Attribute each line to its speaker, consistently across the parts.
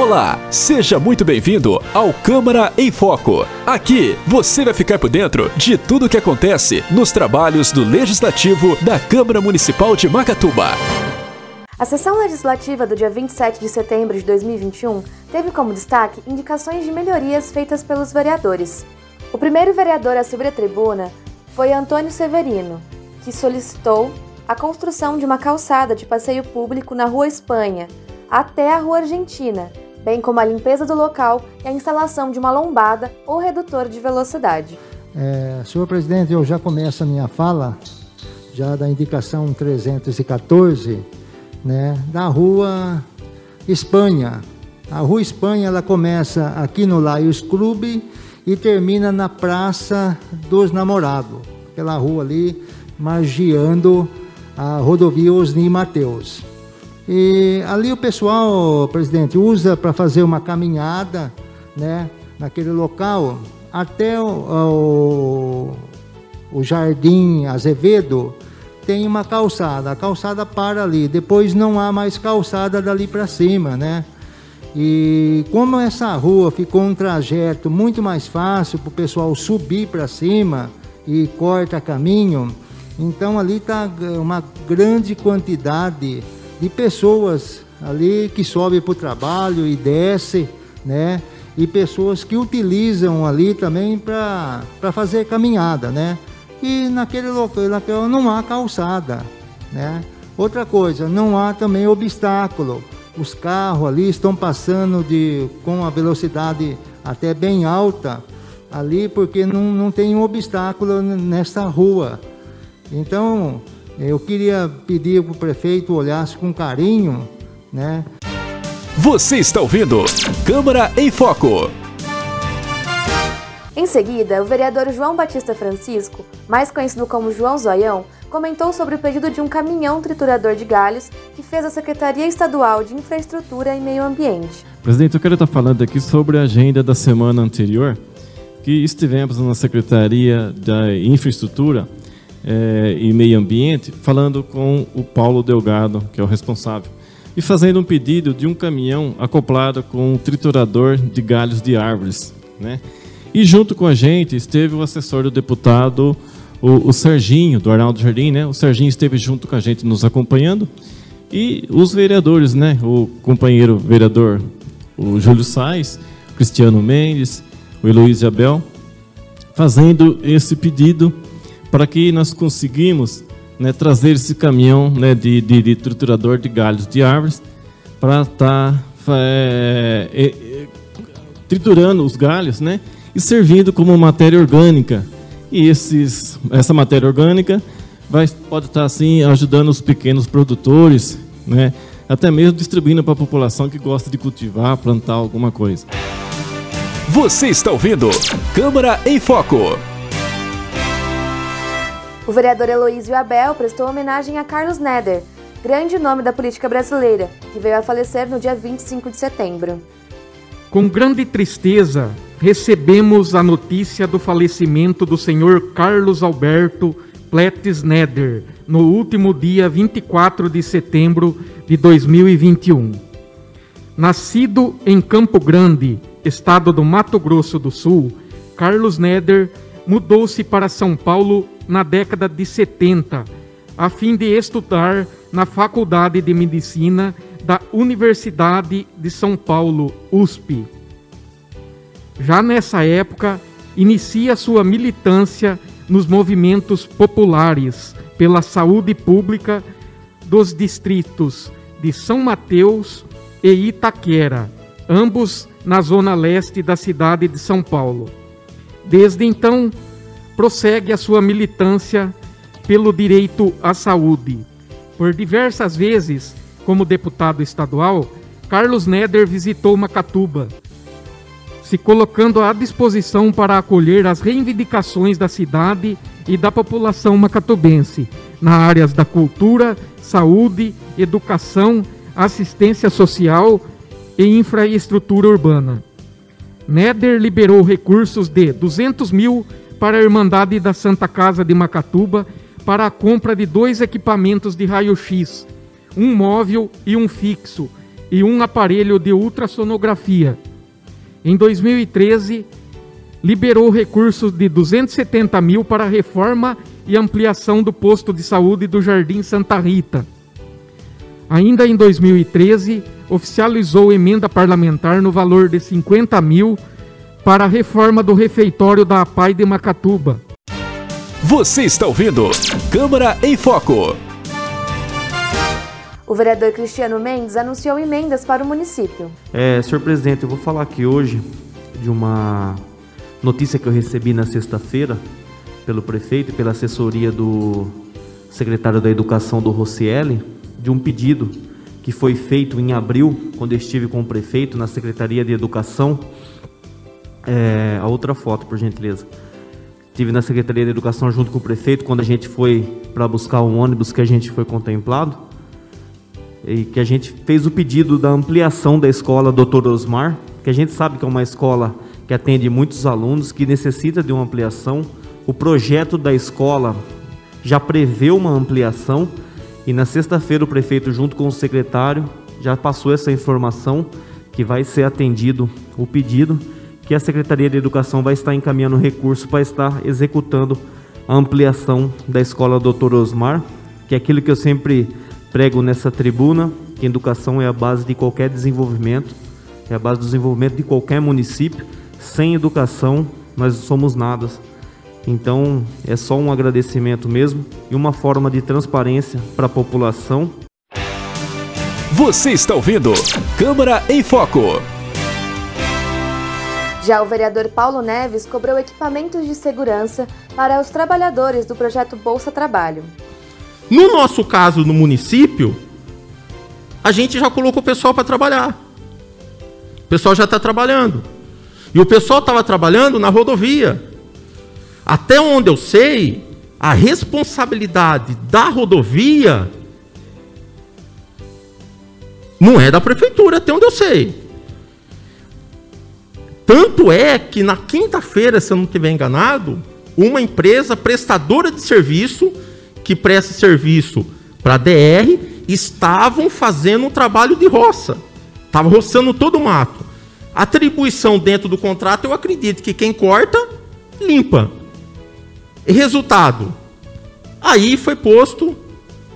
Speaker 1: Olá, seja muito bem-vindo ao Câmara em Foco. Aqui você vai ficar por dentro de tudo o que acontece nos trabalhos do Legislativo da Câmara Municipal de Macatuba.
Speaker 2: A sessão legislativa do dia 27 de setembro de 2021 teve como destaque indicações de melhorias feitas pelos vereadores. O primeiro vereador a subir a tribuna foi Antônio Severino, que solicitou a construção de uma calçada de passeio público na Rua Espanha até a Rua Argentina, bem como a limpeza do local e a instalação de uma lombada ou redutor de velocidade.
Speaker 3: É, senhor presidente, eu já começo a minha fala, já da indicação 314, né, da Rua Espanha. A Rua Espanha ela começa aqui no Laios Clube e termina na Praça dos Namorados, aquela rua ali margeando a rodovia Osni Mateus. E ali o pessoal, presidente, usa para fazer uma caminhada, né, naquele local até o, o, o Jardim Azevedo tem uma calçada. A calçada para ali, depois não há mais calçada dali para cima, né? E como essa rua ficou um trajeto muito mais fácil para o pessoal subir para cima e corta caminho, então ali está uma grande quantidade de pessoas ali que sobem para o trabalho e desce, né? E pessoas que utilizam ali também para fazer caminhada, né? E naquele local não há calçada, né? Outra coisa, não há também obstáculo. Os carros ali estão passando de, com a velocidade até bem alta ali, porque não, não tem um obstáculo nessa rua. Então, eu queria pedir para o prefeito olhasse com carinho, né?
Speaker 1: Você está ouvindo Câmara em Foco.
Speaker 2: Em seguida, o vereador João Batista Francisco, mais conhecido como João Zoião, comentou sobre o pedido de um caminhão triturador de galhos que fez a Secretaria Estadual de Infraestrutura e Meio Ambiente.
Speaker 4: Presidente, eu quero estar falando aqui sobre a agenda da semana anterior, que estivemos na Secretaria da Infraestrutura é, e Meio Ambiente, falando com o Paulo Delgado, que é o responsável, e fazendo um pedido de um caminhão acoplado com um triturador de galhos de árvores. Né? E junto com a gente esteve o assessor do deputado, o, o Serginho, do Arnaldo Jardim, né? O Serginho esteve junto com a gente nos acompanhando. E os vereadores, né? O companheiro vereador, o Júlio Sais, Cristiano Mendes, o Heloísio Abel, fazendo esse pedido para que nós conseguimos né, trazer esse caminhão né, de, de, de, triturador de galhos de árvores para estar tá, é, é, triturando os galhos né, e servindo como matéria orgânica. E esses, essa matéria orgânica vai, pode estar tá, assim ajudando os pequenos produtores, né, até mesmo distribuindo para a população que gosta de cultivar, plantar alguma coisa.
Speaker 1: Você está ouvindo Câmara em Foco.
Speaker 2: O vereador Heloísio Abel prestou homenagem a Carlos Neder, grande nome da política brasileira, que veio a falecer no dia 25 de setembro.
Speaker 5: Com grande tristeza, recebemos a notícia do falecimento do senhor Carlos Alberto Pletes Neder, no último dia 24 de setembro de 2021. Nascido em Campo Grande, estado do Mato Grosso do Sul, Carlos Neder mudou-se para São Paulo na década de 70, a fim de estudar na Faculdade de Medicina da Universidade de São Paulo, USP. Já nessa época, inicia sua militância nos movimentos populares pela saúde pública dos distritos de São Mateus e Itaquera, ambos na zona leste da cidade de São Paulo. Desde então, prossegue a sua militância pelo direito à saúde. Por diversas vezes, como deputado estadual, Carlos Neder visitou Macatuba, se colocando à disposição para acolher as reivindicações da cidade e da população macatubense na áreas da cultura, saúde, educação, assistência social e infraestrutura urbana. Neder liberou recursos de 200 mil para a Irmandade da Santa Casa de Macatuba para a compra de dois equipamentos de raio-x, um móvel e um fixo, e um aparelho de ultrassonografia. Em 2013, liberou recursos de 270 mil para a reforma e ampliação do posto de saúde do Jardim Santa Rita. Ainda em 2013, oficializou emenda parlamentar no valor de 50 mil para a reforma do refeitório da APAI de Macatuba.
Speaker 1: Você está ouvindo Câmara em Foco.
Speaker 2: O vereador Cristiano Mendes anunciou emendas para o município.
Speaker 6: É, senhor presidente, eu vou falar aqui hoje de uma notícia que eu recebi na sexta-feira pelo prefeito e pela assessoria do secretário da Educação do Rossielli, de um pedido que foi feito em abril, quando eu estive com o prefeito na Secretaria de Educação. É, a outra foto, por gentileza. Estive na Secretaria de Educação junto com o prefeito quando a gente foi para buscar um ônibus que a gente foi contemplado e que a gente fez o pedido da ampliação da escola Dr. Osmar, que a gente sabe que é uma escola que atende muitos alunos, que necessita de uma ampliação. O projeto da escola já prevê uma ampliação e na sexta-feira o prefeito, junto com o secretário, já passou essa informação que vai ser atendido o pedido, que a Secretaria de Educação vai estar encaminhando recurso para estar executando a ampliação da escola Dr. Osmar, que é aquilo que eu sempre prego nessa tribuna, que educação é a base de qualquer desenvolvimento, é a base do desenvolvimento de qualquer município. Sem educação, nós somos nada. Então, é só um agradecimento mesmo e uma forma de transparência para a população.
Speaker 1: Você está ouvindo Câmara em Foco.
Speaker 2: Já o vereador Paulo Neves cobrou equipamentos de segurança para os trabalhadores do projeto Bolsa Trabalho.
Speaker 7: No nosso caso, no município, a gente já colocou o pessoal para trabalhar. O pessoal já está trabalhando. E o pessoal estava trabalhando na rodovia. Até onde eu sei, a responsabilidade da rodovia não é da prefeitura, até onde eu sei. Tanto é que na quinta-feira, se eu não estiver enganado, uma empresa prestadora de serviço que presta serviço para a DR estavam fazendo um trabalho de roça. Estava roçando todo o mato. Atribuição dentro do contrato, eu acredito que quem corta, limpa. Resultado? Aí foi posto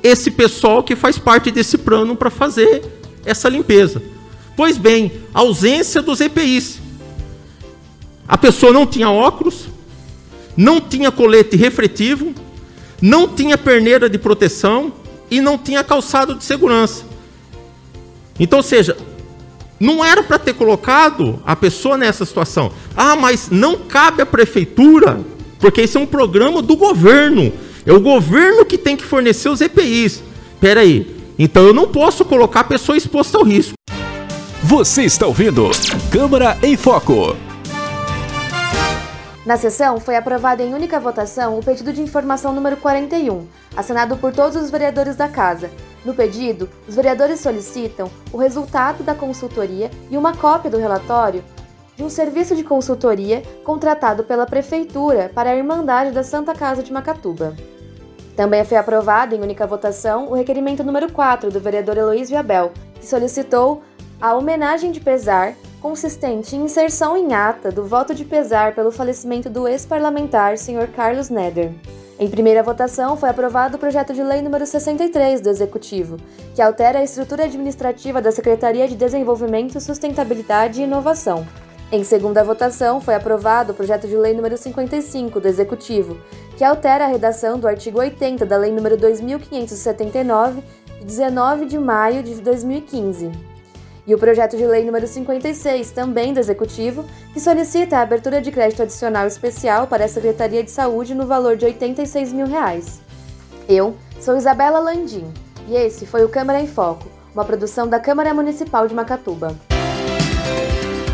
Speaker 7: esse pessoal que faz parte desse plano para fazer essa limpeza. Pois bem, ausência dos EPIs. A pessoa não tinha óculos, não tinha colete refletivo, não tinha perneira de proteção e não tinha calçado de segurança. Então, ou seja, não era para ter colocado a pessoa nessa situação. Ah, mas não cabe à prefeitura, porque isso é um programa do governo. É o governo que tem que fornecer os EPIs. Espera aí. Então eu não posso colocar a pessoa exposta ao risco.
Speaker 1: Você está ouvindo Câmara em Foco.
Speaker 2: Na sessão, foi aprovado em única votação o pedido de informação número 41, assinado por todos os vereadores da Casa. No pedido, os vereadores solicitam o resultado da consultoria e uma cópia do relatório de um serviço de consultoria contratado pela Prefeitura para a Irmandade da Santa Casa de Macatuba. Também foi aprovado em única votação o requerimento número 4 do vereador Heloísio Abel, que solicitou a homenagem de pesar consistente em inserção em ata do voto de pesar pelo falecimento do ex-parlamentar Sr. Carlos Neder. Em primeira votação, foi aprovado o projeto de lei número 63 do Executivo, que altera a estrutura administrativa da Secretaria de Desenvolvimento, Sustentabilidade e Inovação. Em segunda votação, foi aprovado o projeto de lei número 55 do Executivo, que altera a redação do artigo 80 da lei número 2579, de 19 de maio de 2015 e o projeto de lei número 56, também do Executivo, que solicita a abertura de crédito adicional especial para a Secretaria de Saúde no valor de 86 mil reais. Eu sou Isabela Landim e esse foi o Câmara em Foco, uma produção da Câmara Municipal de Macatuba.